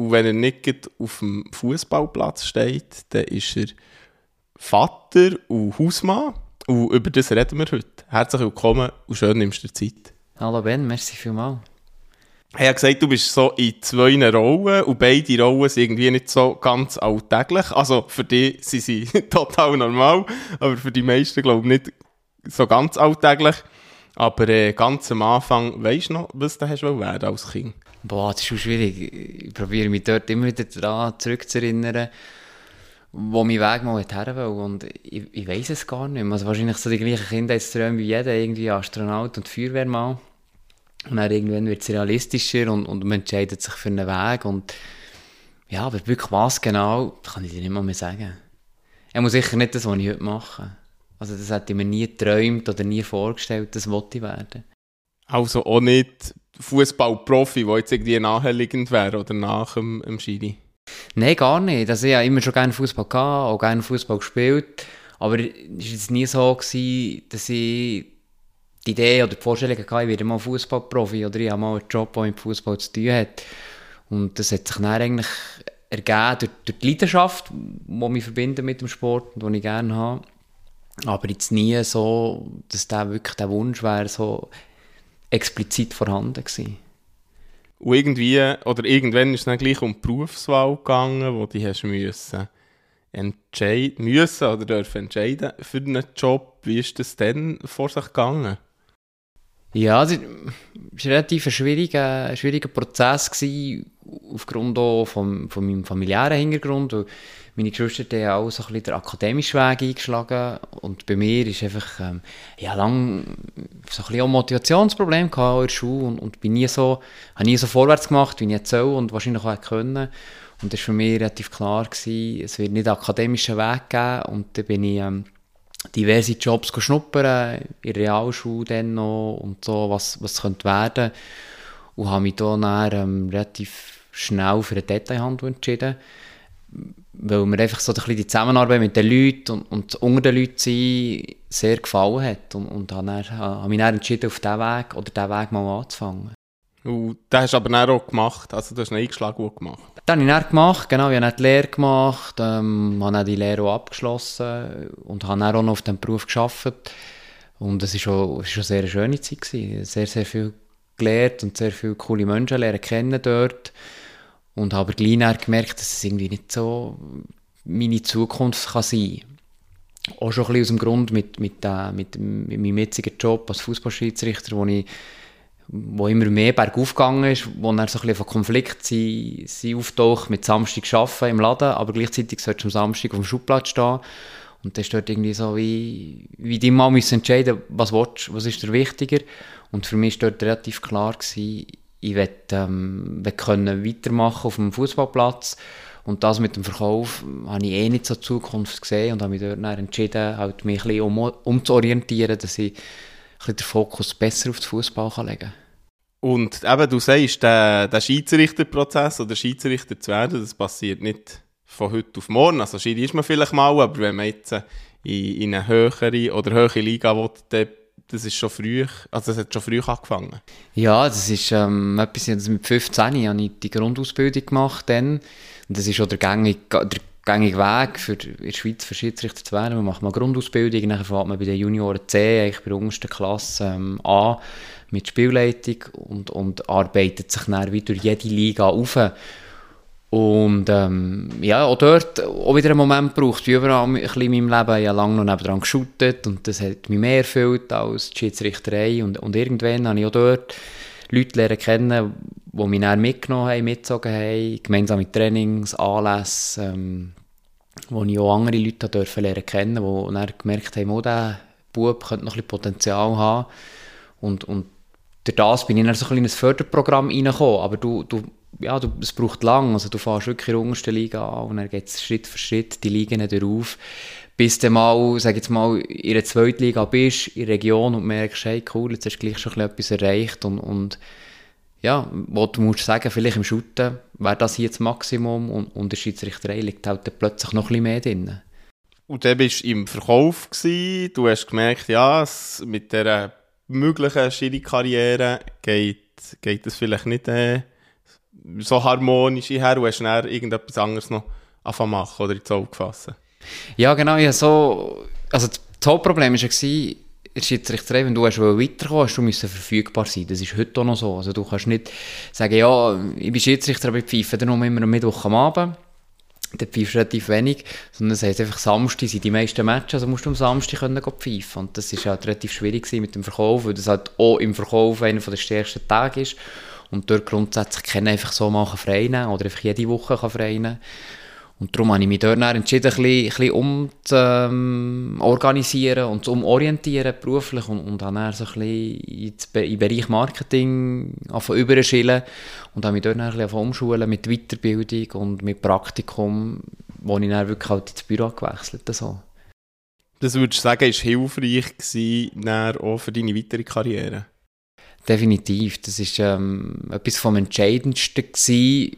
Und wenn er nicht auf dem Fußballplatz steht, dann ist er Vater und Hausmann. Und über das reden wir heute. Herzlich willkommen und schön nimmst du dir Zeit. Hallo Ben, merci vielmals. Ich habe gesagt, du bist so in zwei Rollen und beide Rollen sind irgendwie nicht so ganz alltäglich. Also für dich sind sie total normal, aber für die meisten glaube ich nicht so ganz alltäglich. Aber äh, ganz am Anfang, weißt du noch, was du hast werden als Kind? Boah, das ist schon schwierig. Ich probiere mich dort immer wieder daran zurückzuerinnern, wo mein Weg mal her will. Und ich, ich weiß es gar nicht mehr. Also wahrscheinlich so die gleichen Kindheitsträume wie jeder, irgendwie Astronaut und Feuerwehrmann. Und dann irgendwann wird es realistischer und, und man entscheidet sich für einen Weg. Und ja, aber wirklich was genau, kann ich dir nicht mal mehr sagen. Er muss sicher nicht das, was ich heute mache. Also das hätte ich mir nie geträumt oder nie vorgestellt, das wollte ich werden. Also auch nicht Fußballprofi, der jetzt irgendwie naheliegend wäre oder nach dem, dem Schiri? Nein, gar nicht. Also ich habe immer schon gerne Fußball gehabt, auch gerne Fußball gespielt. Aber es war jetzt nie so, gewesen, dass ich die Idee oder die Vorstellung hatte, ich werde mal Fußballprofi oder ich habe mal einen Job, der mit Fußball zu tun hat. Und das hat sich dann eigentlich ergeben durch, durch die Leidenschaft, die mich verbindet mit dem Sport und die ich gerne habe. Aber jetzt nie so, dass der wirklich der Wunsch wäre, so explizit vorhanden gewesen. Und irgendwie, oder irgendwann ist es dann gleich um die Berufswahl gegangen, wo die hast müssen entscheiden müssen oder dürfen entscheiden für einen Job. Wie ist das denn vor sich gegangen? Ja, es war ein relativ schwieriger, schwieriger Prozess gewesen, aufgrund auch vom, von meinem familiären Hintergrund. meine Geschwister haben auch so ein bisschen den akademischen Weg eingeschlagen und bei mir ist einfach ähm, ja, lang so ein bisschen Motivationsproblem in der Schule und, und bin nie so, habe nie so vorwärts gemacht, wie ich soll und wahrscheinlich auch können. Und das war für mich relativ klar, gewesen, es wird nicht einen akademischen Weg geben und dann bin ich ähm, diverse Jobs schnuppern, in der Realschule dann noch und so, was, was könnte werden. Und habe mich dann, dann ähm, relativ schnell für eine Detailhandel entschieden weil mir einfach so ein bisschen die Zusammenarbeit mit den Leuten und, und unter den Leuten sein sehr gefallen hat und, und habe, dann, habe mich dann entschieden, auf diesen Weg oder diesen Weg mal anzufangen. Und das hast du aber dann auch gemacht, also du hast einen Eingeschlag gut gemacht? Das habe ich dann gemacht, genau, ich habe dann die Lehre gemacht, ähm, habe dann die Lehre auch abgeschlossen und habe dann auch noch auf diesem Beruf gearbeitet und es war schon, schon sehr eine schöne Zeit, gewesen. sehr, sehr viel gelernt und sehr viele coole Menschen lernen kennen dort und habe gleich gemerkt, dass es irgendwie nicht so meine Zukunft kann sein kann. Auch schon ein bisschen aus dem Grund mit, mit, äh, mit, mit meinem jetzigen Job als Fußballschiedsrichter, wo wo immer mehr bergauf gegangen ist, wo dann so ein bisschen Konflikt sie, sie auftaucht mit Samstag arbeiten im Laden, aber gleichzeitig sollst du am Samstag auf dem Schubplatz stehen und dann dort irgendwie so wie, wie die mal entscheiden, was willst, was ist dir wichtiger und für mich war dort relativ klar gewesen, ich will, ähm, können weitermachen auf dem Fußballplatz und das mit dem Verkauf habe ich eh nicht so Zukunft gesehen und habe mich dort entschieden, halt mich ein um, umzuorientieren, dass ich den Fokus besser auf den Fußball legen kann. Und eben, du sagst, der, der Schiedsrichterprozess oder Schiedsrichter zu werden, das passiert nicht von heute auf morgen. Also Schiri ist man vielleicht mal, aber wenn man jetzt in, in eine höhere oder höhere Liga will, das ist schon früh, also das hat schon früh angefangen. Ja, das ist ähm, etwas, also mit 15 habe ich die Grundausbildung gemacht dann. Und das ist auch der gängige, der gängige Weg für in der Schweiz für Schiedsrichter zu werden. Man macht mal Grundausbildung, dann fängt man bei den Junioren C, eigentlich bei der untersten Klasse ähm, an mit Spielleitung und, und arbeitet sich dann wieder durch jede Liga auf. Und ähm, ja, auch dort auch wieder einen Moment gebraucht, wie überall ein bisschen in meinem Leben. Ich habe lange noch nebenan geschootet und das hat mich mehr erfüllt als die Schiedsrichterei. Und, und irgendwann habe ich auch dort Leute lernen kennen, die mich dann mitgenommen haben, mitgezogen haben, gemeinsam mit Trainings, Anlässen, ähm, wo ich auch andere Leute dürfen lernen kennen, die dann gemerkt haben, oh, dieser Bub könnte noch ein bisschen Potenzial haben. Und, und durch das bin ich in so ein kleines Förderprogramm reingekommen. Aber du, du ja, du, es braucht lang, also du fährst wirklich in der untersten Liga an und dann geht es Schritt für Schritt die Ligen darauf, bis du mal, sag jetzt mal, in der zweiten Liga bist, in der Region und merkst, hey, cool, jetzt hast du gleich schon etwas erreicht und, und ja, wo du musst sagen, vielleicht im Shooten wäre das hier das Maximum und, und der Schiedsrichterei liegt halt dann plötzlich noch ein bisschen mehr drin. Und dann bist du im Verkauf, gewesen. du hast gemerkt, ja, mit dieser möglichen Schiri-Karriere geht, geht das vielleicht nicht äh, so harmonisch her und hast dann irgendetwas anderes noch anfangen machen oder ins Auge fassen. Ja, genau, ja, so, also das Hauptproblem war ja, der wenn du hast du müssen verfügbar sein. Das ist heute auch noch so. Also du kannst nicht sagen, ja, ich bin Schiedsrichter, aber ich pfeife dann nur immer am Mittwoch am Abend. Dann pfeifst du relativ wenig, sondern es heisst einfach, Samstag sind die meisten Matches, also musst du am Samstag können pfeifen. Und das ist halt relativ schwierig mit dem Verkauf, weil das halt auch im Verkauf einer der stärksten Tage ist. Und dort grundsätzlich kann einfach so machen frei oder einfach jede Woche kann frei. Und darum habe ich mich dort entschieden, ein bisschen, um zu ähm, organisieren und zu umorientieren beruflich und, und dann so ein bisschen den Bereich Marketing überschillen und habe mich dort ein bisschen umschulen mit Weiterbildung und mit Praktikum, wo ich dann wirklich halt ins Büro gewechselt habe. Das würdest du sagen, war hilfreich gewesen, auch für deine weitere Karriere? Definitiv. Das war ähm, etwas vom Entscheidendsten gewesen,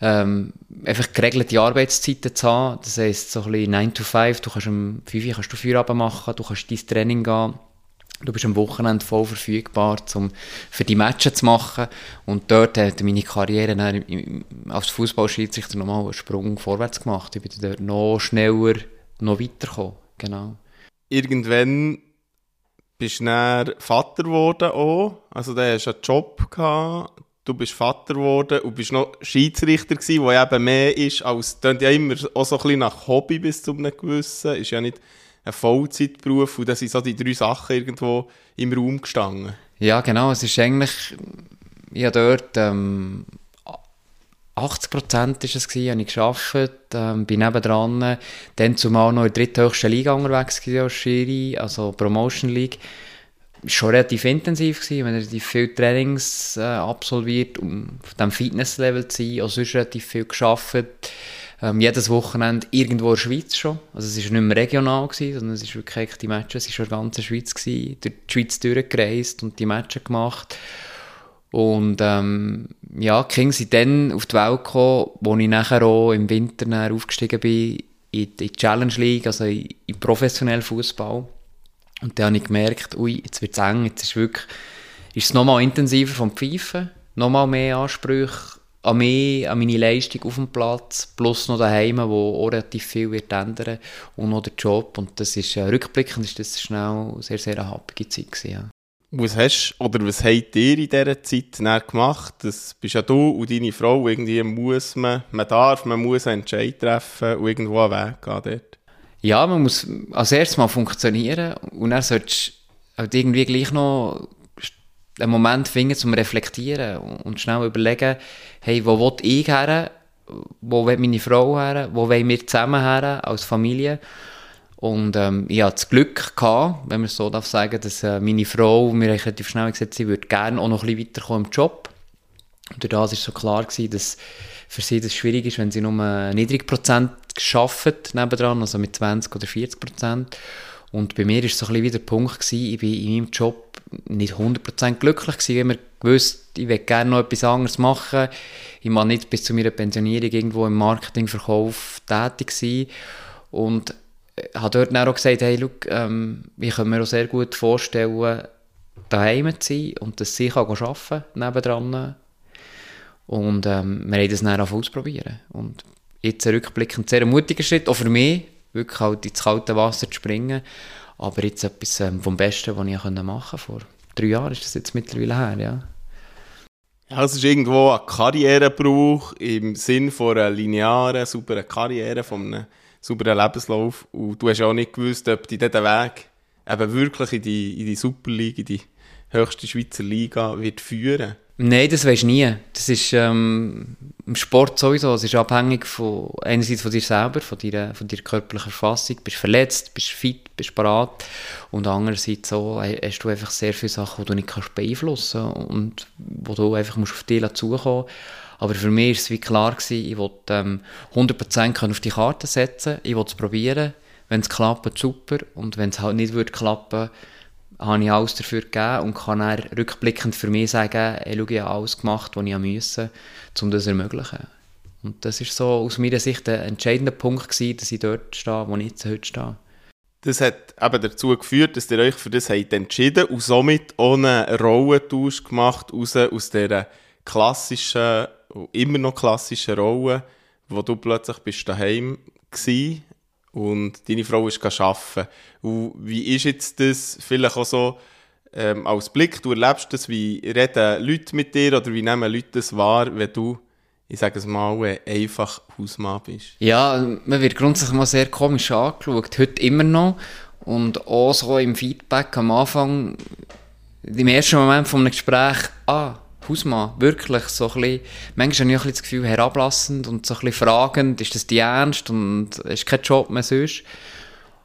ähm, einfach geregelte Arbeitszeiten zu haben. Das heisst, so ein bisschen 9 to 5, du kannst um 5 Uhr kannst du Feierabend machen, du kannst dein Training gehen, du bist am Wochenende voll verfügbar, um für die Matches zu machen. Und dort hat meine Karriere dann als Fußballschiedsrichter nochmal einen Sprung vorwärts gemacht. Ich bin dort noch schneller, noch weitergekommen. Genau. Irgendwann bist dann Vater geworden auch. Also da hast einen Job gehabt du bist Vater geworden und bist noch Schiedsrichter gewesen, wo eben mehr ist als, das ja immer auch so ein bisschen nach Hobby bis zu einem gewissen, ist ja nicht ein Vollzeitberuf und das sind so die drei Sachen irgendwo im Raum gestanden. Ja, genau, es ist eigentlich, ja dort, ähm, 80 Prozent ist es gewesen, habe ich gearbeitet, ähm, bin nebendran, dann zumal noch in der dritthöchsten Liga unterwegs gewesen als Schiri, also Promotion League schon relativ intensiv gewesen, wenn relativ viele Trainings äh, absolviert, um auf diesem Fitnesslevel zu sein, auch sonst relativ viel geschafft. Ähm, jedes Wochenende irgendwo in der Schweiz schon. Also es war nicht mehr regional, gewesen, sondern es ist wirklich die Matches, es war schon in der ganzen Schweiz, gewesen, durch die Schweiz durchgereist und die Matches gemacht. Und ähm, ja, die Kinder sind dann auf die Welt gekommen, wo ich nachher auch im Winter aufgestiegen bin in die Challenge League, also in professionellen Fußball. Und dann habe ich gemerkt, ui, jetzt wird es eng, jetzt ist, wirklich, ist es nochmal intensiver vom Pfeifen, nochmal mehr Ansprüche an mich, an meine Leistung auf dem Platz, plus noch daheim, wo auch relativ viel wird ändern und noch der Job. Und das ist, äh, rückblickend ist das schnell sehr, sehr eine happige Zeit gewesen, ja. Was hast oder was habt ihr in dieser Zeit gemacht? Das bist ja du und deine Frau. Irgendwie muss man, man darf, man muss einen Entscheid treffen und irgendwo einen Weg gehen dort. Ja, man muss als erstes mal funktionieren und dann solltest du halt irgendwie gleich noch einen Moment finden zum Reflektieren und schnell überlegen, hey, wo will ich her? Wo will meine Frau her? Wo wollen wir zusammen her als Familie? Und ähm, ich hatte das Glück gehabt, wenn man es so darf sagen, dass äh, meine Frau mir relativ schnell gesagt hat, sie würde gerne auch noch ein bisschen weiterkommen im Job. Und durch das war so klar gewesen, dass für sie das schwierig ist, wenn sie nur einen niedrigen Prozent arbeitet nebendran, also mit 20 oder 40 Prozent. Und bei mir war es so ein bisschen wie der Punkt, gewesen, ich war in meinem Job nicht 100% glücklich gewesen, weil mir gewusst, ich will gerne noch etwas anderes machen. Ich war nicht bis zu meiner Pensionierung irgendwo im Marketingverkauf tätig sein. Und habe dort dann auch gesagt, hey, look, ähm, ich kann mir auch sehr gut vorstellen, daheim zu sein und dass sie arbeiten kann, nebendran. Und ähm, wir haben das dann ausprobieren. Und jetzt rückblickend sehr mutiger Schritt, auch für mich, wirklich halt ins kalte Wasser zu springen. Aber jetzt etwas ähm, vom Besten, was ich machen konnte. Vor drei Jahren ist das jetzt mittlerweile her, ja. Ja, es ist irgendwo ein Karrierebruch im Sinn von einer linearen, sauberen Karriere, von einem sauberen Lebenslauf. Und du hast auch nicht gewusst, ob dich dieser Weg eben wirklich in die, in die Super League, in die höchste Schweizer Liga wird führen Nein, das weisst du nie. Das ist ähm, im Sport sowieso. Es ist abhängig von, einerseits von dir selber, von deiner, von deiner körperlichen Verfassung. Bist verletzt, bist fit, bist parat. Und andererseits so, hast du einfach sehr viele Sachen, die du nicht kannst beeinflussen kannst und wo du einfach musst auf dich zukommen Aber für mich war es wie klar, gewesen, ich wollte ähm, 100% auf die Karte setzen, ich wollte es probieren. Wenn es klappt, super. Und wenn es halt nicht würde klappen habe ich alles dafür gegeben und kann dann rückblickend für mich sagen, ey, schau, ich habe alles gemacht, was ich musste, um das zu ermöglichen. Und das ist so aus meiner Sicht ein entscheidender Punkt gewesen, dass ich dort stehe, wo ich jetzt heute stehe. Das hat eben dazu geführt, dass ihr euch für das habt entschieden und somit ohne Rollentausch gemacht, raus aus dieser klassischen, immer noch klassischen Rolle, wo du plötzlich bist daheim gewesen und deine Frau ist arbeiten. Und wie ist jetzt das vielleicht auch so ähm, als Blick, du erlebst das, wie reden Leute mit dir oder wie nehmen Leute das wahr, wenn du, ich sage es mal, einfach Hausmann bist? Ja, man wird grundsätzlich mal sehr komisch angeschaut, heute immer noch. Und auch so im Feedback am Anfang, im ersten Moment von einem Gespräch, ah, Hausmann, wirklich so ein bisschen, manchmal habe ich das Gefühl, herablassend und so ein bisschen fragend, ist das die ernst und ist kein Job mehr sonst.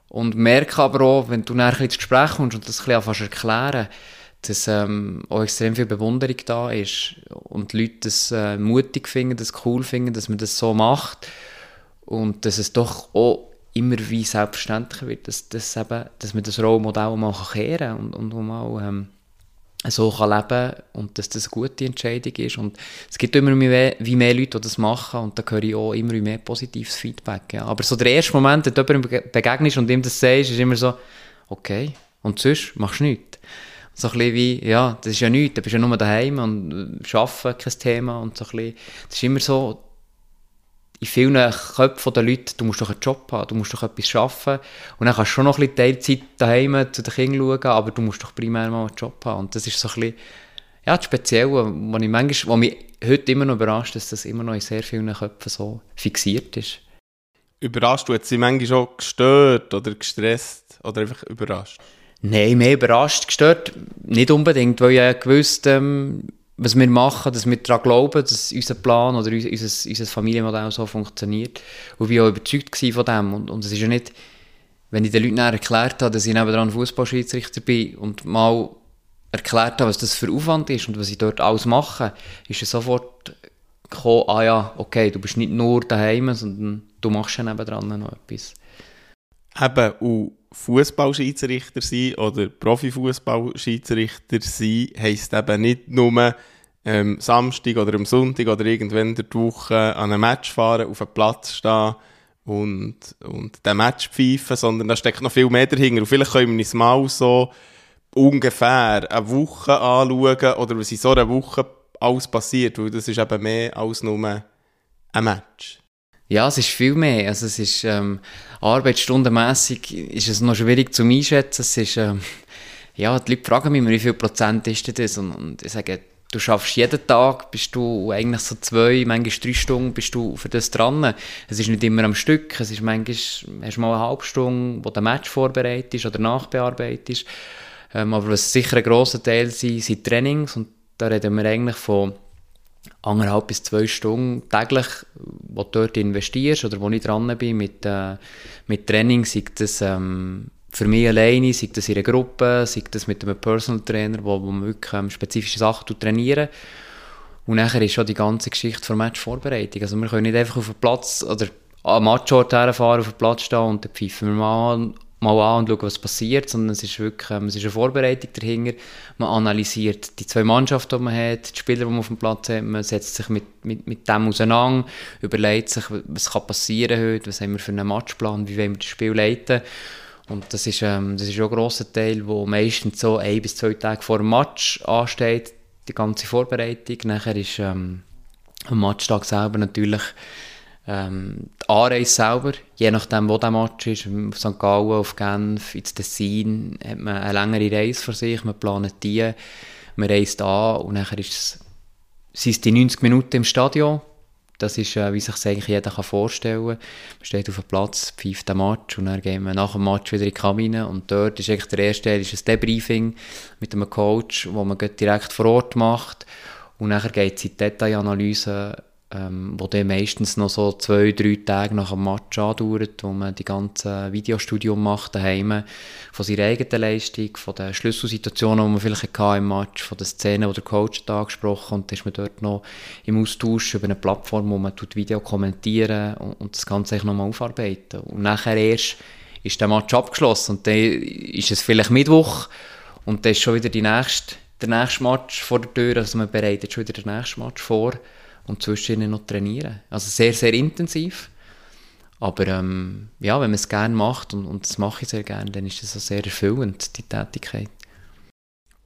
Und merke aber auch, wenn du nachher ins Gespräch kommst und das ein bisschen erklären, dass ähm, auch extrem viel Bewunderung da ist und die Leute das äh, mutig finden, das cool finden, dass man das so macht und dass es doch auch immer wie selbstverständlicher wird, dass, dass, eben, dass man das Rollmodell mal kehren kann und, und mal ähm, so kann leben und dass das eine gute Entscheidung ist. Und es gibt immer mehr, wie mehr Leute, die das machen und da höre ich auch immer mehr positives Feedback. Ja. Aber so der erste Moment, wenn du jemandem begegnest und ihm das sagst, ist immer so, okay, und sonst machst du nichts. So ein bisschen wie, ja, das ist ja nichts, du bist ja nur daheim und äh, arbeiten kein Thema und so ein bisschen, das ist immer so, in vielen Köpfen der Leute, du musst doch einen Job haben, du musst doch etwas arbeiten und dann kannst du schon noch ein bisschen Teilzeit daheim zu den Kindern schauen, aber du musst doch primär mal einen Job haben und das ist so ein bisschen, ja, das Spezielle, was, ich manchmal, was mich heute immer noch überrascht, dass das immer noch in sehr vielen Köpfen so fixiert ist. Überrascht, du hast sie manchmal schon gestört oder gestresst oder einfach überrascht? Nein, mehr überrascht, gestört nicht unbedingt, weil ich ja gewusst, ähm, was wir machen, dass wir daran glauben, dass unser Plan oder unser, unser Familienmodell so funktioniert. Und ich war auch überzeugt von dem. Und, und es ist ja nicht, wenn ich den Leuten erklärt habe, dass ich nebenan Fußballschiedsrichter bin und mal erklärt habe, was das für Aufwand ist und was ich dort alles mache, ist es sofort gekommen, ah ja, okay, du bist nicht nur daheim, sondern du machst ja nebenan noch etwas. Eben, und Fußballschiedsrichter sein oder Profifußballschiedsrichter sein, heisst eben nicht nur ähm, Samstag oder am Sonntag oder irgendwann in der Woche an einem Match fahren, auf einem Platz stehen und, und den Match pfeifen, sondern da steckt noch viel mehr dahinter. Und vielleicht können wir uns mal so ungefähr eine Woche anschauen oder was in so einer Woche alles passiert, weil das ist eben mehr als nur ein Match. Ja, es ist viel mehr. Also es ist ähm, arbeitsstundenmässig ist es noch schwierig zu einschätzen. Es ist ähm, ja, die Leute fragen mich immer, wie viel Prozent ist das? Und, und ich sage, du schaffst jeden Tag, bist du eigentlich so zwei, manchmal drei Stunden bist du für das dran. Es ist nicht immer am Stück, es ist manchmal, hast du mal eine halbe Stunde, wo der Match vorbereitet oder nachbearbeitet ähm, aber was sicher ein grosser Teil sind, sind Trainings und da reden wir eigentlich von anderthalb bis zwei Stunden täglich, wo du dort investierst oder wo ich dran bin mit, äh, mit Training, sei das ähm, für mich alleine, sei das in einer Gruppe, sei das mit einem Personal Trainer, wo, wo man wirklich ähm, spezifische Sachen trainieren und nachher ist schon die ganze Geschichte für Matchvorbereitung. Also wir können nicht einfach auf den Platz oder am Matchort herfahren, auf den Platz stehen und dann pfeifen wir mal an mal an und schauen, was passiert, sondern es ist wirklich ähm, es ist eine Vorbereitung dahinter. Man analysiert die zwei Mannschaften, die man hat, die Spieler, die man auf dem Platz hat, man setzt sich mit, mit, mit dem auseinander, überlegt sich, was kann passieren heute, was haben wir für einen Matchplan, wie wollen wir das Spiel leiten. Und das ist, ähm, das ist auch ein grosser Teil, der meistens so ein bis zwei Tage vor dem Match ansteht, die ganze Vorbereitung. Nachher ist ähm, am Matchtag selber natürlich ähm, die Anreise selber, je nachdem, wo der Match ist, auf St. Gallen, auf Genf, ins Tessin, hat man eine längere Reise vor sich, man plant die, man reist an und nachher ist es, sind die 90 Minuten im Stadion. Das ist, äh, wie sich eigentlich jeder kann vorstellen kann. Man steht auf dem Platz, pfeift den Match und dann gehen wir nach dem Match wieder in die Kabine und dort ist eigentlich der erste Teil ist ein Debriefing mit einem Coach, wo man direkt vor Ort macht Und nachher geht es in die Detailanalyse ähm, wo dann meistens noch so zwei, drei Tage nach dem Match andauert, wo man die ganze Videostudium macht daheim, von seiner eigenen Leistung, von den Schlüsselsituationen, die man vielleicht hatte im Match, von den Szenen, die der Coach da angesprochen und dann ist man dort noch im Austausch über eine Plattform, wo man tut Video kommentieren und, und das Ganze nochmal aufarbeiten. Und nachher erst ist der Match abgeschlossen und dann ist es vielleicht Mittwoch und dann ist schon wieder die nächste, der nächste Match vor der Tür, also man bereitet schon wieder den nächsten Match vor und zwischen noch trainieren. Also sehr, sehr intensiv. Aber ähm, ja, wenn man es gerne macht, und, und das mache ich sehr gerne, dann ist das auch sehr erfüllend, die Tätigkeit.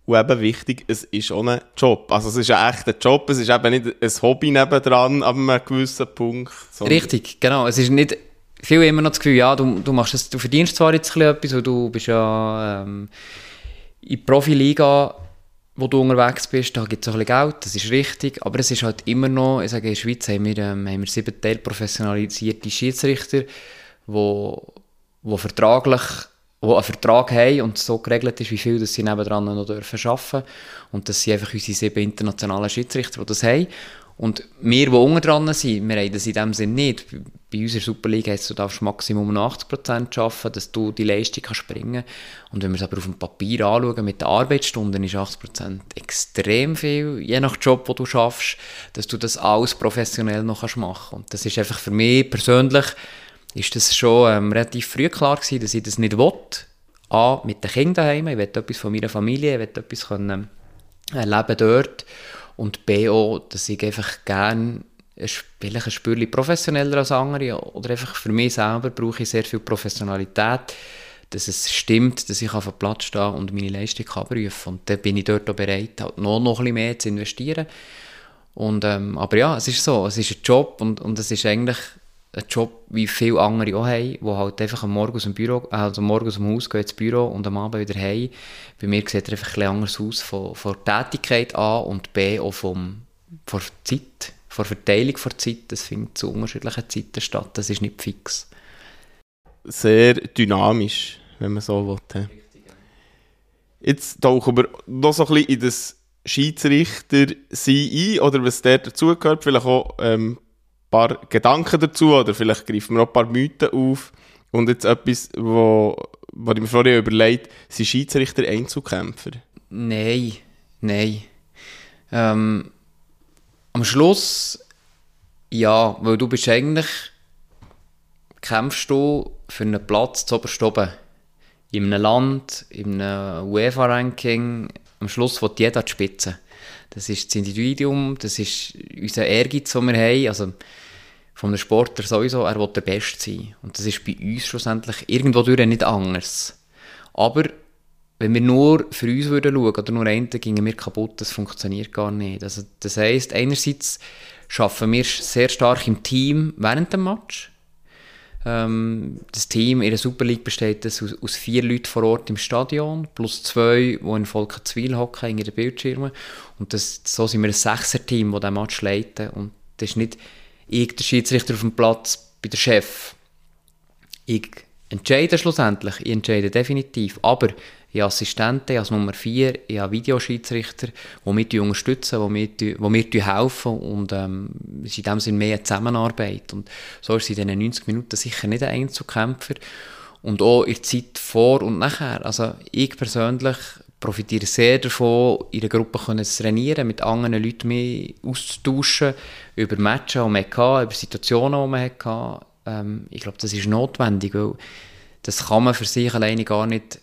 Und eben wichtig, es ist auch ein Job. Also es ist ein echter Job, es ist eben nicht ein Hobby nebendran ab einem gewissen Punkt. Richtig, genau. Es ist nicht, viel immer noch das Gefühl, ja, du, du, machst das, du verdienst zwar jetzt ein etwas, du bist ja ähm, in die Profiliga wo du unterwegs bist, da gibt es ein bisschen Geld, das ist richtig, aber es ist halt immer noch, ich sage, in der Schweiz haben wir, ähm, haben wir sieben Teil professionalisierte Schiedsrichter, wo, wo vertraglich wo einen Vertrag haben und so geregelt ist, wie viel dass sie nebendran noch dürfen arbeiten. Und das sind einfach unsere sieben internationalen Schiedsrichter, die das haben und wir, die unten dran sind, wir haben das in dem Sinne nicht. Bei unserer Superliga heisst du darfst Maximum 80% arbeiten, dass du die Leistung kannst bringen Und wenn wir es aber auf dem Papier anschauen, mit den Arbeitsstunden ist 80% extrem viel, je nach Job, wo du schaffst, dass du das alles professionell noch machen kannst. Und das ist einfach für mich persönlich, ist das schon ähm, relativ früh klar gewesen, dass ich das nicht will. A, mit den Kindern daheim, ich will etwas von meiner Familie, ich will etwas können, äh, erleben dort und B auch, dass ich einfach gerne vielleicht ein Spürchen professioneller als andere oder einfach für mich selber brauche ich sehr viel Professionalität, dass es stimmt, dass ich auf dem Platz stehe und meine Leistung kann prüfen und dann bin ich dort auch bereit, halt noch, noch ein bisschen mehr zu investieren. Und, ähm, aber ja, es ist so, es ist ein Job und, und es ist eigentlich ein Job, wie viele andere auch haben, die halt einfach am Morgen aus dem Büro, also morgen aus dem Haus gehen ins Büro und am Abend wieder heim. Bei mir sieht er einfach ein anders aus von, von der Tätigkeit A und B auch vom, von der Zeit, von der Verteilung der Zeit. Das findet zu unterschiedlichen Zeiten statt, das ist nicht fix. Sehr dynamisch, wenn man so will. Jetzt tauchen wir noch so ein bisschen in das Schiedsrichter sein ein, oder was der dazugehört, vielleicht auch ähm, paar Gedanken dazu oder vielleicht greifen wir auch ein paar Mythen auf. Und jetzt etwas, wo, wo ich mir vorher überlegt, sind Schiedsrichter Einzelkämpfer? Nein, nein. Ähm, am Schluss ja, weil du bist eigentlich kämpfst du für einen Platz zu oben. In einem Land, in einem UEFA-Ranking, am Schluss wird jeder die Spitze. Das ist das Individuum, das ist unser Ehrgeiz, den wir haben. Also, von einem Sportler sowieso, er will der Beste sein. Und das ist bei uns schlussendlich irgendwo durch nicht anders. Aber wenn wir nur für uns würden schauen oder nur einen, gingen wir kaputt, das funktioniert gar nicht. Also, das heisst, einerseits schaffen wir sehr stark im Team während dem Match. Ähm, das Team in der Super League besteht aus, aus, vier Leuten vor Ort im Stadion, plus zwei, die in Volkenzwil hocken, in den Bildschirmen. Und das, so sind wir ein Sechser-Team, das diesen Match leiten. Und das ist nicht ich, der Schiedsrichter auf dem Platz, bin der Chef. Ich entscheide schlussendlich, ich entscheide definitiv, aber ich habe Assistenten, habe Nummer 4, ich habe Videoschiedsrichter, die mich unterstützen, die mir, die mir helfen. Und ähm, es ist in dem Sinne mehr eine Zusammenarbeit. Und so ist es in diesen 90 Minuten sicher nicht ein Einzelkämpfer. Und auch in der Zeit vor und nachher, also ich persönlich profitiere sehr davon, in der Gruppe zu trainieren, mit anderen Leuten mehr auszutauschen, über Matches, die man hatte, über Situationen, die man hatte. Ähm, ich glaube, das ist notwendig, weil das kann man für sich alleine gar nicht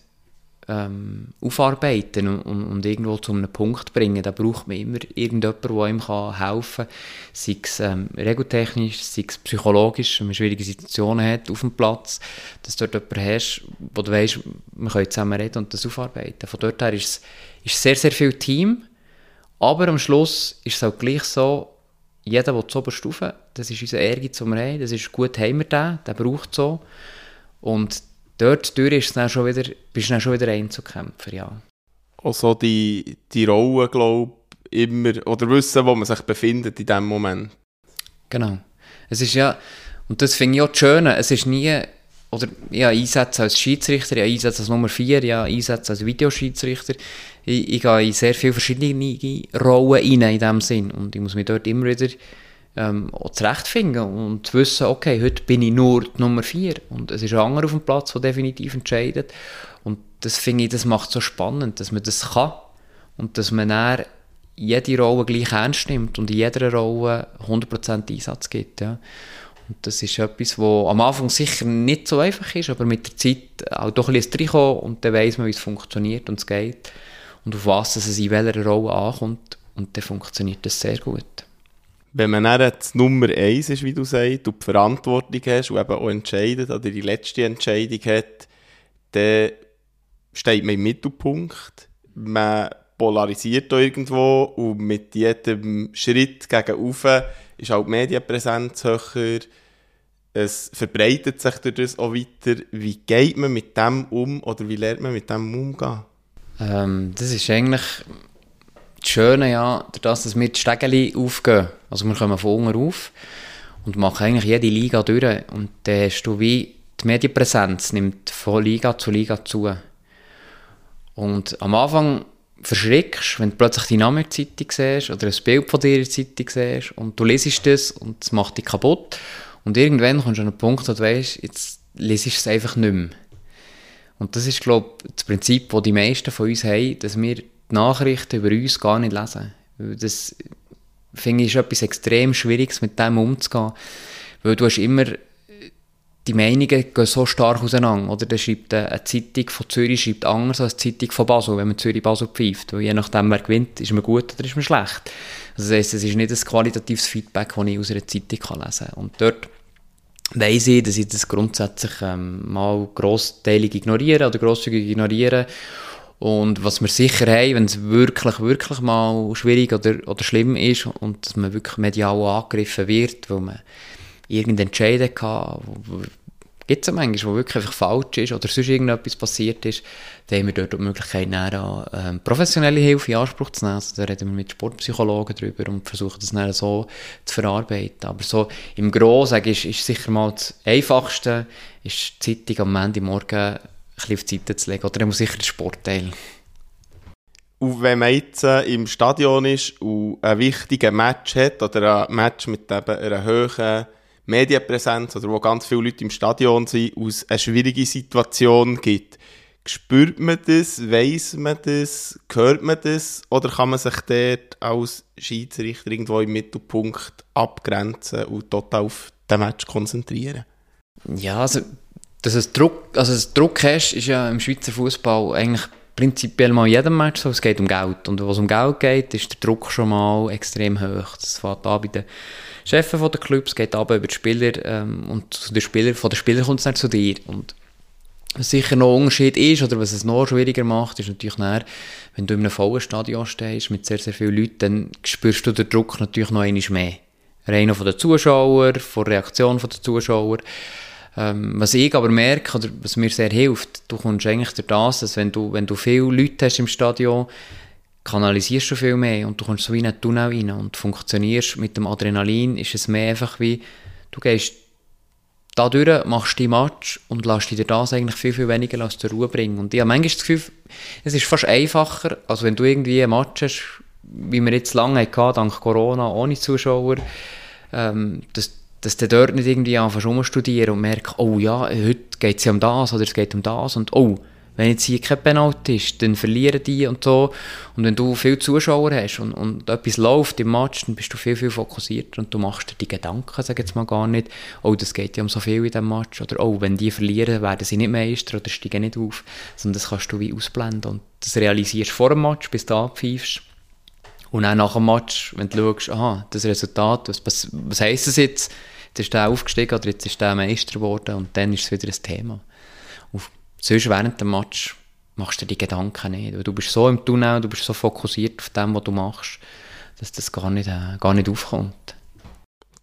ähm, aufarbeiten und, und, irgendwo zu einem Punkt bringen. Da braucht man immer irgendjemanden, der ihm kann helfen kann, sei es ähm, regeltechnisch, sei es psychologisch, wenn man schwierige Situationen hat auf dem Platz, dass du dort jemanden hast, wo du weißt, wir können zusammen reden und das aufarbeiten. Von dort her ist es ist sehr, sehr viel Team, aber am Schluss ist es auch gleich so, jeder will zu Stufe, das ist unser Ehrgeiz, den wir haben, das ist gut, haben wir den, der braucht so und dort durch ist dann schon wieder, bist du dann schon wieder Einzelkämpfer, ja. Auch so die, die Rolle, glaube ich, immer, oder wissen, wo man sich befindet in dem Moment. Genau. Es ist ja, und das finde ich auch das Schöne, es ist nie, oder ja, Einsätze als Schiedsrichter, ja, Einsätze als Nummer 4, ja, Einsätze als Videoschiedsrichter. Ich, ich gehe in sehr viele verschiedene Rollen rein in diesem Sinn und ich muss mich dort immer wieder ähm, auch zurechtfinden und wissen, okay, heute bin ich nur die Nummer 4 und es ist ein anderer auf dem Platz, der definitiv entscheidet und das finde ich, das macht so spannend, dass man das kann und dass man dann jede Rolle gleich ernst nimmt und in jeder Rolle 100% Einsatz gibt, ja. Und das ist etwas, was am Anfang sicher nicht so einfach ist, aber mit der Zeit auch doch ein bisschen reinkommt und dann weiss man, wie es funktioniert und es geht und auf was es in welcher Rolle ankommt und dann funktioniert das sehr gut. Wenn man dann jetzt Nummer eins ist, wie du sagst, du die Verantwortung hast und eben auch entscheidet oder die letzte Entscheidung hat, dann steht man im Mittelpunkt. Man polarisiert irgendwo und mit jedem Schritt gegen oben ist auch die Medienpräsenz höher. Es verbreitet sich durch das auch weiter. Wie geht man mit dem um oder wie lernt man mit dem umgehen? Ähm, das ist eigentlich das Schöne, ja, dass wir die Stegeli aufgehen. Also wir kommen von unten auf und machen eigentlich jede Liga durch. Und dann hast du wie die Medienpräsenz nimmt von Liga zu Liga zu. Und am Anfang verschreckst, wenn du plötzlich die Name in der Zeitung siehst oder ein Bild von dir in der Zeitung siehst und du lesest das und es macht dich kaputt. Und irgendwann kommst du an einen Punkt, wo du weißt, jetzt lesest du es einfach nicht mehr. Und das ist, glaube ich, das Prinzip, das die meisten von uns haben, dass wir die Nachrichten über uns gar nicht lesen. Das finde ich ist etwas extrem Schwieriges, mit dem umzugehen. Weil du hast immer die Meinungen gehen so stark auseinander. Oder? Da schreibt eine Zeitung von Zürich schreibt anders als die Zeitung von Basel, wenn man Zürich-Basel pfeift. Weil je nachdem, wer gewinnt, ist man gut oder ist man schlecht. Also das heisst, es ist nicht ein qualitatives Feedback, das ich aus einer Zeitung lesen kann. Und dort weiss ich, dass ich das grundsätzlich ähm, mal grossteilig ignoriere oder grosszügig ignoriere. Und was wir sicher haben, wenn es wirklich, wirklich mal schwierig oder, oder schlimm ist und dass man wirklich medial angegriffen wird, weil man irgendeinen Entscheid hatte, gibt es ja manchmal, wo wirklich einfach falsch ist oder sonst irgendetwas passiert ist, dann haben wir dort die Möglichkeit, dann, ähm, professionelle Hilfe in Anspruch zu nehmen. Also, da reden wir mit Sportpsychologen drüber und versuchen das dann so zu verarbeiten. Aber so im Großen ist, ist sicher mal das Einfachste, ist die Zeitung am Montagmorgen ein bisschen auf die Seite zu legen. Oder dann muss sicher der Sportteil. Und wenn man jetzt äh, im Stadion ist und ein wichtiges Match hat oder ein Match mit eben einer hohen Medienpräsenz oder wo ganz viele Leute im Stadion sind, aus eine schwierige Situation gibt. Spürt man das, weiß man das, hört man das oder kann man sich dort als Schiedsrichter irgendwo im Mittelpunkt abgrenzen und total auf den Match konzentrieren? Ja, also, dass es Druck, also dass Druck hast, ist ja im Schweizer Fußball eigentlich prinzipiell mal in jedem Match so. Es geht um Geld. Und was um Geld geht, ist der Druck schon mal extrem hoch. Das fängt an bei den Chefs der Clubs, geht aber über die Spieler ähm, und zu den Spieler, von den Spielern kommt es dann zu dir. Und was sicher noch ein Unterschied ist, oder was es noch schwieriger macht, ist natürlich näher, wenn du in einem vollen Stadion stehst, mit sehr, sehr vielen Leuten, dann spürst du den Druck natürlich noch einmal mehr. Rein von den Zuschauern, von der Reaktion der Zuschauer. Ähm, was ich aber merke, oder was mir sehr hilft, du kommst eigentlich durch das, dass wenn du, wenn du viele Leute hast im Stadion, kanalisierst du viel mehr und du kommst so in einen Tunnel rein und funktionierst mit dem Adrenalin, ist es mehr einfach wie, du gehst da durch, machst die Match und lässt dir das eigentlich viel, viel weniger zur Ruhe bringen. Und ich habe manchmal das Gefühl, es ist fast einfacher, als wenn du irgendwie ein Match hast, wie wir jetzt lange hatten, dank Corona, ohne Zuschauer, ähm, dass, dass du dort nicht irgendwie anfängst studieren und merkst, oh ja, heute geht es ja um das oder es geht um das und oh, wenn jetzt hier kein Penalty ist, dann verlieren die und so. Und wenn du viele Zuschauer hast und, und etwas läuft im Match, dann bist du viel, viel fokussierter und du machst dir die Gedanken, sag jetzt mal gar nicht, oh, das geht ja um so viel in diesem Match oder oh, wenn die verlieren, werden sie nicht Meister oder steigen nicht auf. Sondern das kannst du wie ausblenden und das realisierst vor dem Match, bis du abpfeifst. Und dann nach dem Match, wenn du schaust, aha, das Resultat, was, was heisst das jetzt? Jetzt ist der aufgestiegen oder jetzt ist der Meister geworden und dann ist es wieder ein Thema. Auf sonst während dem Match machst du dir die Gedanken nicht. Weil du bist so im Tunnel, du bist so fokussiert auf dem, was du machst, dass das gar nicht, äh, gar nicht aufkommt.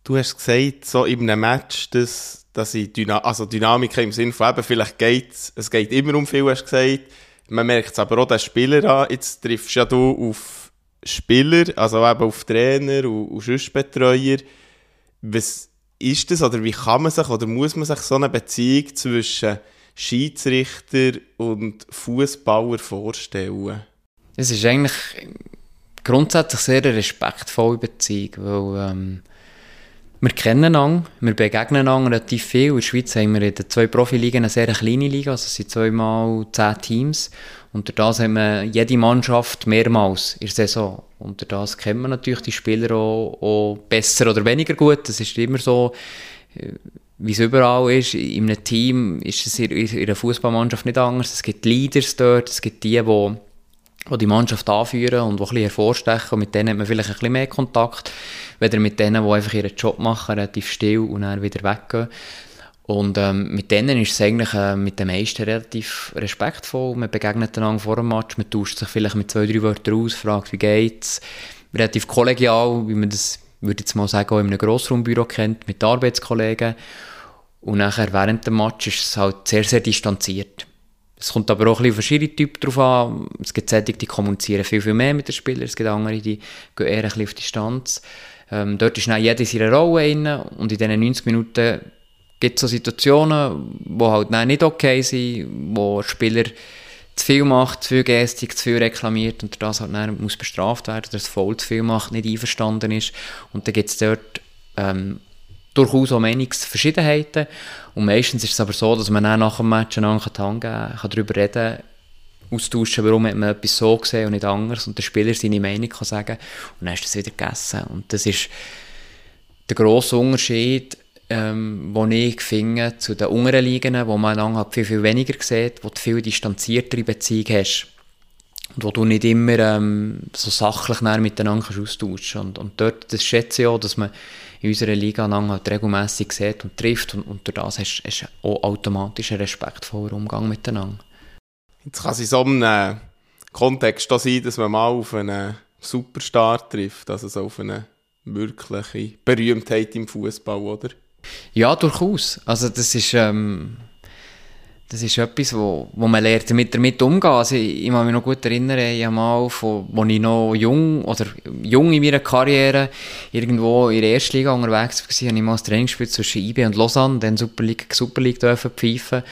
Du hast gesagt, so in einem Match, dass, dass ich Dyna also Dynamik im Sinne von eben, vielleicht geht es geht immer um viel, hast du gesagt. Man merkt es aber auch den Spieler an. Jetzt triffst ja du auf Spieler, also eben auf Trainer und, und Betreuer. Was ist das oder wie kann man sich oder muss man sich so eine Beziehung zwischen Schiedsrichter und Fußballer vorstellen? Es ist eigentlich grundsätzlich sehr eine respektvolle Beziehung, weil ähm, wir kennen einander, wir begegnen einander relativ viel. In der Schweiz haben wir in den zwei Profiligen eine sehr kleine Liga, also es sind zweimal zehn Teams. Durch das haben wir jede Mannschaft mehrmals in der Saison. Und das kennt man natürlich die Spieler auch, auch besser oder weniger gut. Das ist immer so, äh, wie es überall ist. In einem Team ist es in einer Fußballmannschaft nicht anders. Es gibt Leaders dort, es gibt die, die die die Mannschaft anführen und die ein bisschen hervorstechen. Und mit denen hat man vielleicht ein bisschen mehr Kontakt, weder mit denen, die einfach ihren Job machen, relativ still und dann wieder weggehen. Und ähm, mit denen ist es eigentlich äh, mit den meisten relativ respektvoll. Man begegnet einander vor dem Match, man tauscht sich vielleicht mit zwei, drei Wörtern aus, fragt, wie geht's. Relativ kollegial, wie man das, würde jetzt mal sagen, auch in einem Grossraumbüro kennt, mit Arbeitskollegen. Und nachher während dem Match ist es halt sehr, sehr distanziert. Es kommt aber auch ein bisschen verschiedene Typen drauf an. Es gibt solche, die kommunizieren viel, viel mehr mit den Spielern. Es gibt andere, die gehen eher ein bisschen auf Distanz. Ähm, dort ist dann jeder in seiner Rolle rein. Und in diesen 90 Minuten gibt so Situationen, die halt nicht okay sind, wo der Spieler zu viel macht, zu viel Gestik, zu viel reklamiert und das halt dann muss bestraft werden, dass Foul zu viel macht, nicht einverstanden ist. Und dann gibt es dort ähm, durchaus auch Meinungsverschiedenheiten. Und meistens ist es aber so, dass man dann nach dem Match Hand geben kann, darüber reden, austauschen, warum hat man etwas so gesehen und nicht anders und der Spieler seine Meinung kann sagen und dann ist das wieder gegessen. Und das ist der grosse Unterschied, ähm, wo ich finde, zu den unteren Ligen, wo man dann halt viel, viel weniger sieht, wo du viel distanziertere Beziehung hast und wo du nicht immer ähm, so sachlich miteinander austauschen kannst. Und, und dort, das schätze ich auch, dass man in unserer Liga dann halt regelmässig sieht und trifft und, und durch das hast du auch automatisch einen respektvollen Umgang miteinander. Jetzt kann es in so einem Kontext auch sein, dass man mal auf einen Superstar trifft, also so auf eine wirkliche Berühmtheit im Fußball, oder? Ja, durchaus. Also das ist, ähm, das ist etwas, wo, wo man lernt, damit, damit umgehen. Also ich, ich kann mich noch gut erinnern, ich habe mal, von, als ich noch jung, oder jung in meiner Karriere, irgendwo in der ersten Liga unterwegs war, habe ich mal ein Training gespielt zwischen IB und Lausanne, dann Super League, Super League pfeifen.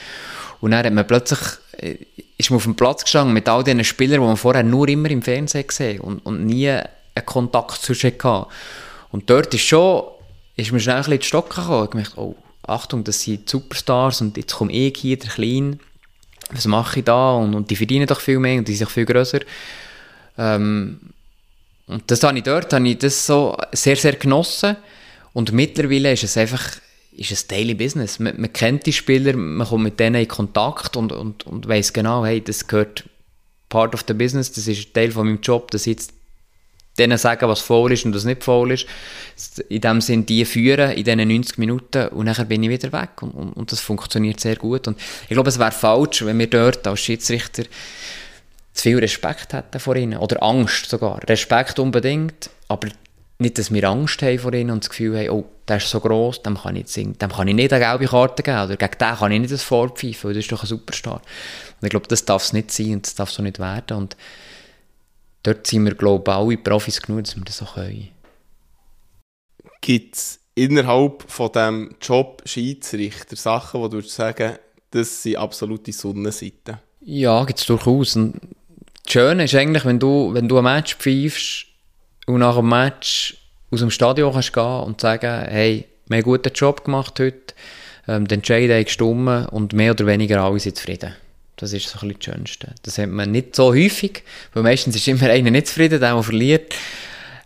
Und dann hat man plötzlich, äh, ist man auf dem Platz gestanden mit all diesen Spielern, die man vorher nur immer im Fernsehen gesehen und, und nie einen Kontakt zwischen hatte. Und dort ist schon ist mir schnell ein bisschen Stocken gekommen. Ich dachte, oh, Achtung, das sind Superstars und jetzt komme ich hier, der Kleine. Was mache ich da? Und, und die verdienen doch viel mehr und die sind viel grösser. Ähm, und das habe ich dort habe ich das so sehr, sehr genossen. Und mittlerweile ist es einfach ist es Daily Business. Man, man, kennt die Spieler, man kommt mit denen in Kontakt und, und, und weiß genau, hey, das gehört part of the business, das ist Teil von meinem Job, ich jetzt denen sagen, was faul ist und was nicht faul ist. In dem Sinn, die führen in diesen 90 Minuten und nachher bin ich wieder weg. Und, und, und das funktioniert sehr gut. Und ich glaube, es wäre falsch, wenn wir dort als Schiedsrichter zu viel Respekt hätten vor ihnen. Oder Angst sogar. Respekt unbedingt, aber nicht, dass wir Angst haben vor ihnen und das Gefühl haben, oh, der ist so gross, dem kann ich, nicht, dem kann ich nicht eine gelbe Karte geben oder gegen den kann ich nicht das Vorpfeifen, weil das ist doch ein Superstar. Und ich glaube, das darf es nicht sein und das darf so nicht werden. Und dort sind wir, glaube ich, alle Profis genug, dass wir das so können. Gibt es innerhalb von diesem Job Schiedsrichter Sachen, wo du sagen das sind absolute Sonnenseiten? Ja, gibt es durchaus. Und das Schöne ist eigentlich, wenn du, wenn du ein Match pfeifst und nach dem Match aus dem Stadion kannst gehen und sagen, hey, wir haben einen guten Job gemacht heute, ähm, den Entscheid gestummen und mehr oder weniger alle sind zufrieden. Das ist so ein bisschen das Schönste. Das hat man nicht so häufig, weil meistens ist immer einer nicht zufrieden, der, der verliert.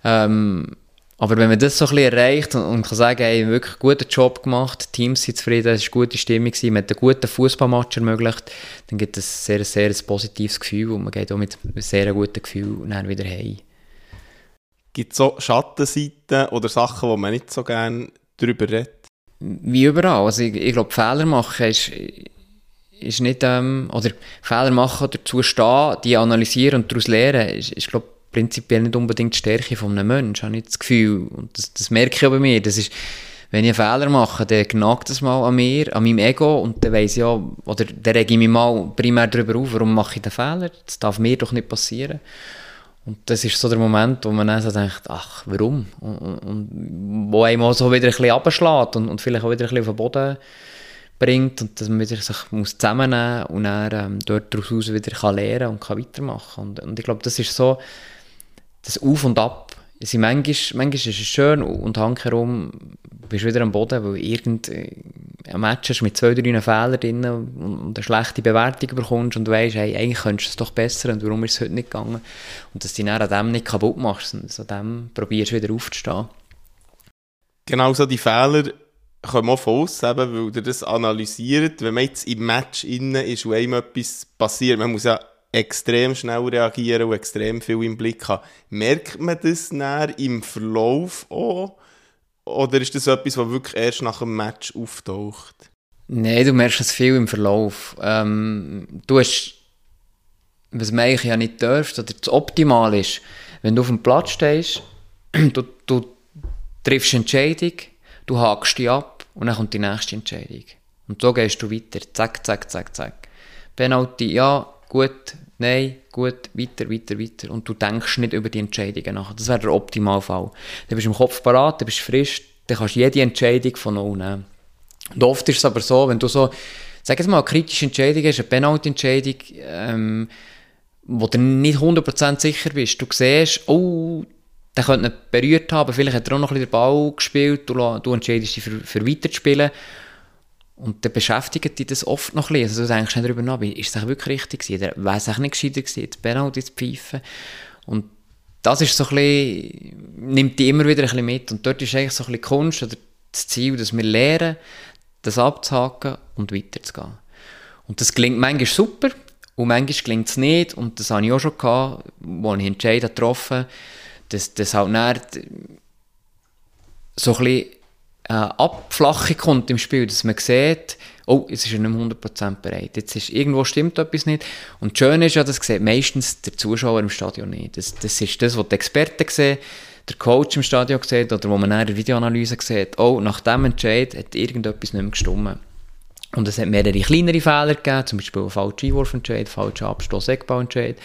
Ähm, aber wenn man das so ein bisschen erreicht und, und kann sagen, hey, wirklich einen guten Job gemacht, die Teams sind zufrieden, es war eine gute Stimmung, man hat einen guten Fußballmatch ermöglicht, dann gibt es ein sehr, sehr ein positives Gefühl und man geht auch mit einem sehr guten Gefühl dann wieder heim. Gibt es so Schattenseiten oder Sachen, wo man nicht so gerne darüber redet? Wie überall. Also ich, ich glaube, Fehler machen ist ist nicht, ähm, oder Fehler machen, dazu stehen, die analysieren und daraus lernen, ist, ist glaube prinzipiell nicht unbedingt die Stärke von einem Menschen, habe ich das Gefühl. Und das, das merke ich auch bei mir. Das ist, wenn ich einen Fehler mache, dann knackt das mal an mir, an meinem Ego und dann weiss ich ja, oder dann rege ich mich mal primär darüber auf, warum mache ich den Fehler? Das darf mir doch nicht passieren. Und das ist so der Moment, wo man dann so denkt, ach, warum? Und, und, und wo einem auch so wieder ein bisschen abschlägt und, und vielleicht auch wieder ein bisschen auf den Boden bringt und dass man sich muss zusammennehmen muss und dann ähm, dort daraus wieder kann lernen und kann weitermachen und, und ich glaube, das ist so das Auf und Ab. Also manchmal, manchmal ist es schön und handherum bist du wieder am Boden, weil irgendein äh, Match hast mit zwei, drei Fehlern drin und eine schlechte Bewertung bekommst und weißt, hey, eigentlich könntest du es doch besser und warum ist es heute nicht gegangen? Und dass du dich an dem nicht kaputt machst und an dem probierst wieder aufzustehen. Genau so die Fehler kommen auch von uns, eben, weil ihr das analysiert. Wenn man jetzt im Match innen ist und einem etwas passiert, man muss ja extrem schnell reagieren und extrem viel im Blick haben. Merkt man das näher im Verlauf auch? Oder ist das etwas, was wirklich erst nach dem Match auftaucht? Nein, du merkst es viel im Verlauf. Ähm, du hast, was man eigentlich ja nicht darfst, oder das Optimal ist, wenn du auf dem Platz stehst, du, du triffst Entscheidung, du hakst dich ab und dann kommt die nächste Entscheidung. Und so gehst du weiter. Zack, zack, zack, zack. Penalty, ja, gut, nein, gut, weiter, weiter, weiter. Und du denkst nicht über die Entscheidungen nach. Das wäre der Optimalfall. Dann bist du im Kopf parat, dann bist du frisch, dann kannst du jede Entscheidung von null nehmen. Und oft ist es aber so, wenn du so, sag jetzt mal, eine kritische Entscheidung hast, eine Penalty-Entscheidung, ähm, wo du nicht 100% sicher bist, du siehst, oh, der könnte ihn berührt haben, vielleicht hat er auch noch ein bisschen den Ball gespielt, du, du entscheidest dich für, für weiterzuspielen. Und dann beschäftigt dich das oft noch ein bisschen. Also du denkst nicht darüber nach, ist es wirklich richtig gewesen? Oder wäre es nicht gescheiter gewesen, jetzt Penalty zu pfeifen? Und das ist so ein bisschen, nimmt dich immer wieder ein bisschen mit. Und dort ist eigentlich so ein bisschen Kunst oder das Ziel, dass wir lernen, das abzuhaken und weiterzugehen. Und das klingt manchmal super und manchmal klingt es nicht. Und das habe ich auch schon gehabt, wo ich Entscheidungen getroffen habe, dass das halt nicht so ein bisschen äh, Abflachung kommt im Spiel, dass man sieht, oh, jetzt ist er nicht mehr 100% bereit. Jetzt ist, irgendwo stimmt etwas nicht. Und das Schöne ist ja, das sieht meistens der Zuschauer im Stadion nicht. Das, das ist das, was die Experten sehen, der Coach im Stadion sieht oder wo man in der Videoanalyse sieht, oh, nach dem Entscheid hat irgendetwas nicht mehr gestimmt. Und es hat mehrere kleinere Fehler gegeben, zum Beispiel ein falscher Einwurfentscheid, falscher Abstoß, Eckbauentscheid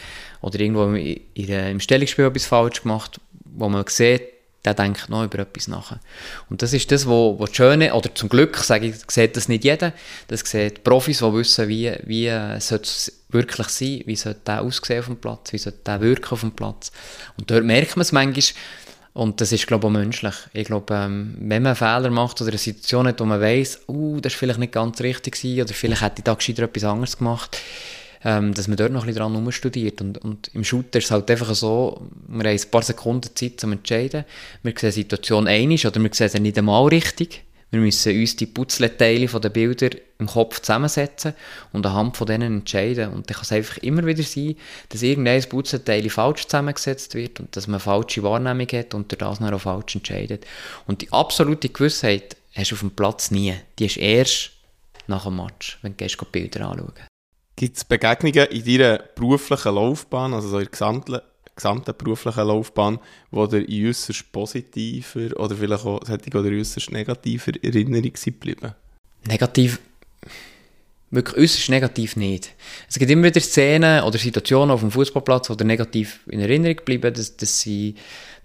oder irgendwo im Stellungsspiel etwas falsch gemacht, wo man sieht, der denkt noch über etwas nach. Und das ist das, wo das Schöne, oder zum Glück, sage ich, sieht das nicht jeder, das sieht Profis, die wissen, wie, wie äh, es wirklich sein, wie sollte der aussehen auf dem Platz, wie sollte der wirken auf dem Platz. Und dort merkt man es manchmal, und das ist, glaube ich, auch menschlich. Ich glaube, ähm, wenn man einen Fehler macht oder eine Situation hat, wo man weiss, uh, das war vielleicht nicht ganz richtig gewesen, oder vielleicht hätte ich da gescheiter etwas anderes gemacht, ähm, dass man dort noch ein bisschen dran studiert. Und, und im Shooter ist es halt einfach so, wir haben ein paar Sekunden Zeit zum Entscheiden. Wir sehen die Situation einig oder wir sehen sie nicht einmal richtig. Wir müssen uns die Putzleteile von den Bildern im Kopf zusammensetzen und anhand von denen entscheiden. Und dann kann es einfach immer wieder sein, dass irgendein Putzleteil falsch zusammengesetzt wird und dass man falsche Wahrnehmung hat und das dann auch falsch entscheidet. Und die absolute Gewissheit hast du auf dem Platz nie. Die ist erst nach dem Match, wenn du die Bilder anschaust. Gibt es Begegnungen in deiner beruflichen Laufbahn, also so in der gesamten, gesamten beruflichen Laufbahn, wo dir in äußerst positiver oder vielleicht auch oder äußerst negativer Erinnerung sind geblieben? Negativ, wirklich äußerst negativ nicht. Es gibt immer wieder Szenen oder Situationen auf dem Fußballplatz, die negativ in Erinnerung bleiben, dass, dass sie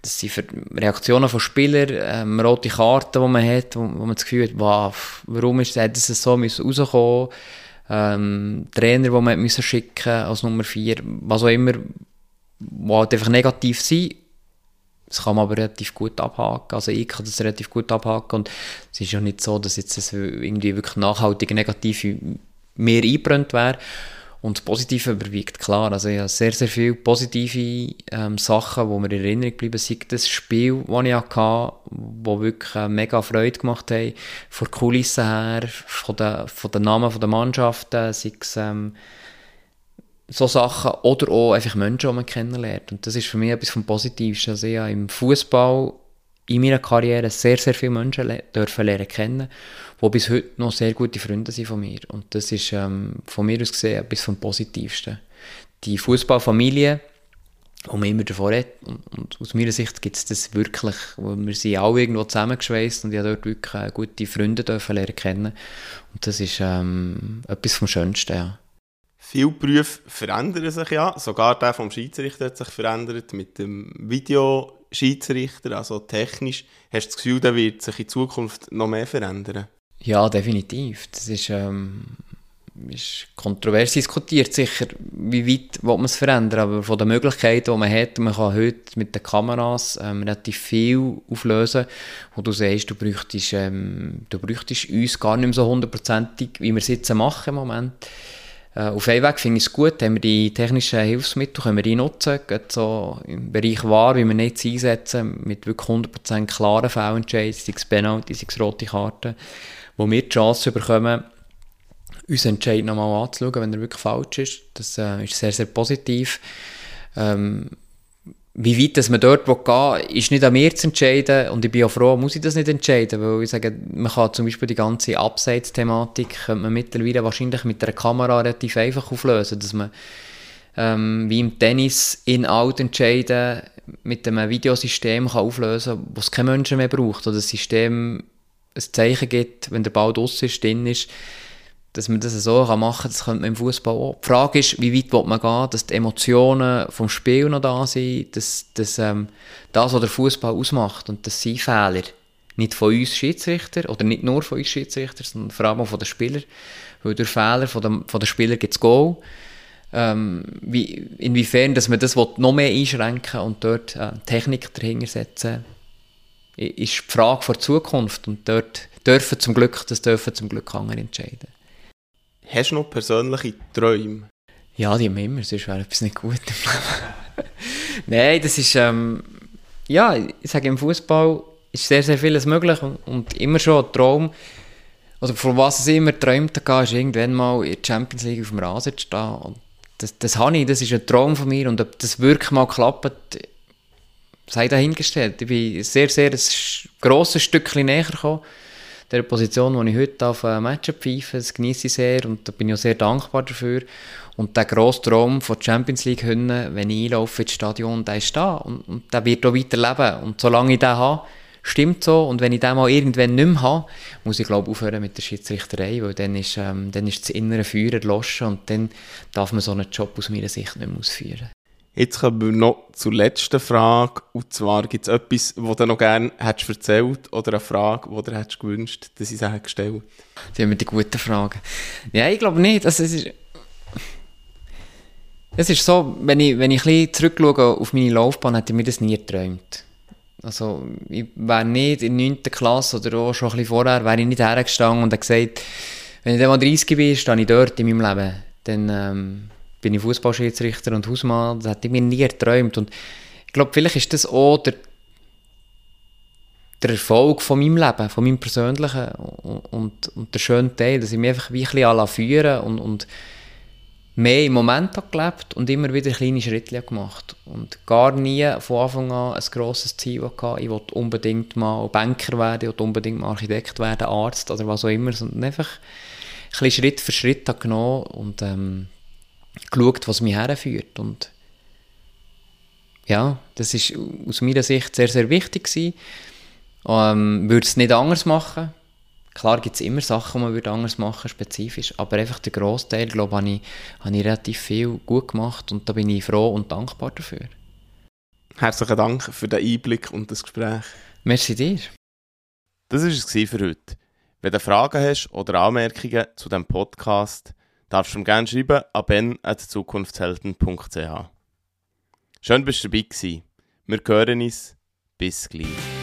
das sind Reaktionen von Spielern, ähm, rote Karten, die man hat, wo, wo man das Gefühl hat, wow, warum ist das so rausgekommen? Ähm, Trainer, die man müssen schicken als Nummer 4, was auch immer, die halt einfach negativ sind. Das kann man aber relativ gut abhaken. Also ich kann das relativ gut abhaken und es ist ja nicht so, dass jetzt das irgendwie wirklich nachhaltig negativ mehr eingebrannt wäre. Und das Positive überwiegt, klar. Also ich habe sehr, sehr viele positive ähm, Sachen, die mir in Erinnerung geblieben sind. Das Spiel, das ich hatte, das wirklich mega Freude gemacht hat, von der Kulisse her, von den, von den Namen der Mannschaften, sei es ähm, so Sachen oder auch einfach Menschen, die man kennenlernt. Und das ist für mich etwas vom Positivsten. Also ich habe im Fußball in meiner Karriere sehr, sehr viele Menschen le dürfen lernen kennen, die bis heute noch sehr gute Freunde sind von mir. Und das ist ähm, von mir aus gesehen etwas vom Positivsten. Die Fußballfamilie, wo man immer davon redet, und, und aus meiner Sicht gibt es das wirklich, wir sind alle irgendwo zusammengeschweißt und ich dort wirklich äh, gute Freunde dürfen lernen kennen. Und das ist ähm, etwas vom Schönsten, ja. Viele Berufe verändern sich ja. Sogar der vom Schiedsrichter hat sich verändert mit dem Videoschiedsrichter, also technisch. Hast du das Gefühl, der wird sich in Zukunft noch mehr verändern? Ja, definitiv. Das ist, ähm, ist kontrovers diskutiert, sicher, wie weit will man es verändern, aber von den Möglichkeiten, die man hat, man kann heute mit den Kameras ähm, relativ viel auflösen, wo du siehst, du bräuchtest, ähm, du bräuchtest uns gar nicht mehr so hundertprozentig, wie wir es jetzt machen im Moment. Äh, auf einem Weg finde ich es gut, haben wir die technischen Hilfsmittel können wir die nutzen, gerade so im Bereich wahr, wie wir nicht einsetzen, mit wirklich 100% klaren Fehlentscheiden, sei es Penalty, sei es rote Karten, wo wir die Chance bekommen, unseren Entscheid nochmal anzuschauen, wenn er wirklich falsch ist. Das äh, ist sehr, sehr positiv. Ähm, wie weit dass man dort gehen will, ist nicht an mir zu entscheiden. Und ich bin auch froh, muss ich das nicht entscheiden, weil ich sage, man kann zum Beispiel die ganze Abseits-Thematik mittlerweile wahrscheinlich mit einer Kamera relativ einfach auflösen, dass man ähm, wie im Tennis in-out entscheiden mit einem Videosystem kann auflösen es kein Menschen mehr braucht. Oder das System ein Zeichen gibt, wenn der Ball draussen ist, drin ist, dass man das so machen kann, das könnte man im Fußball auch. Die Frage ist, wie weit will man gehen, dass die Emotionen vom Spiel noch da sind, dass, dass ähm, das, was der Fußball ausmacht und das sind Fehler, nicht von uns Schiedsrichter oder nicht nur von uns Schiedsrichter, sondern vor allem auch von den Spielern, weil durch Fehler von den, von den Spielern gibt es Goal. Ähm, wie, inwiefern dass man das noch mehr einschränken und dort äh, Technik dahinter setzen, ist die Frage vor Zukunft und dort dürfen zum Glück, das dürfen zum Glück andere entscheiden. Hast du noch persönliche Träume? Ja, die haben immer, sonst wäre etwas nicht gut. Nein, das ist, ähm, ja, ich sage, im Fußball ist sehr, sehr vieles möglich und, immer schon ein Traum, oder von was ich immer geträumt habe, ist irgendwann mal in der Champions League auf dem Rasen zu stehen. Und das, das habe ich, das ist ein Traum von mir und ob das wirklich mal klappt, sei dahingestellt. Ich bin sehr, sehr ein grosses Stückchen näher gekommen der Position, wo ich heute auf ein Match pfeife, das genieße ich sehr und da bin ich auch sehr dankbar dafür. Und der grosse Traum von Champions League Hünne, wenn ich einlaufe ins Stadion, der ist da und, und der wird auch weiterleben. Und solange ich den habe, stimmt so. Und wenn ich den mal irgendwann nicht mehr habe, muss ich glaube aufhören mit der Schiedsrichterei, weil dann ist, ähm, dann ist das innere Feuer erloschen und dann darf man so einen Job aus meiner Sicht nicht mehr ausführen. Jetzt kommen wir noch zur letzten Frage. Und zwar gibt es etwas, was du noch gerne hättest erzählt oder eine Frage, die du hättest gewünscht, dass ich sie gestellt Die haben wir die guten Fragen. Ja, ich glaube nicht. Also, es ist, es ist so, wenn ich, wenn ich ein bisschen zurückschaue auf meine Laufbahn, hätte ich mir das nie geträumt. Also, ich wäre nicht in der 9. Klasse oder auch schon ein bisschen vorher, wäre ich nicht hergestanden und hätte gesagt, wenn ich dann mal 30 bin, stehe ich dort in meinem Leben. Dann, ähm, bin ich Fußballschiedsrichter und Hausmann, das hätte ich mir nie geträumt. Und ich glaube, vielleicht ist das auch der, der Erfolg von meinem Leben, von meinem persönlichen und, und, der schöne Teil, dass ich mich einfach wie ein bisschen führen und, und mehr im Moment gelebt und immer wieder kleine Schritte gemacht und gar nie von Anfang an ein grosses Ziel hatte. Ich wollte unbedingt mal Banker werden, ich unbedingt mal Architekt werden, Arzt oder was auch immer, sondern einfach ein Schritt für Schritt genommen und ähm, geschaut, was mich herführt. Und ja, das ist aus meiner Sicht sehr, sehr wichtig gewesen. Ähm, würde es nicht anders machen. Klar gibt es immer Sachen, die man würde anders machen spezifisch, aber einfach der Großteil, glaube habe ich, habe ich relativ viel gut gemacht und da bin ich froh und dankbar dafür. Herzlichen Dank für den Einblick und das Gespräch. Merci dir. Das war es für heute. Wenn du Fragen hast oder Anmerkungen zu diesem Podcast, darfst du mir gerne schreiben an ben.zukunftshelden.ch. Schön, dass du dabei gewesen. Wir hören uns. Bis gleich.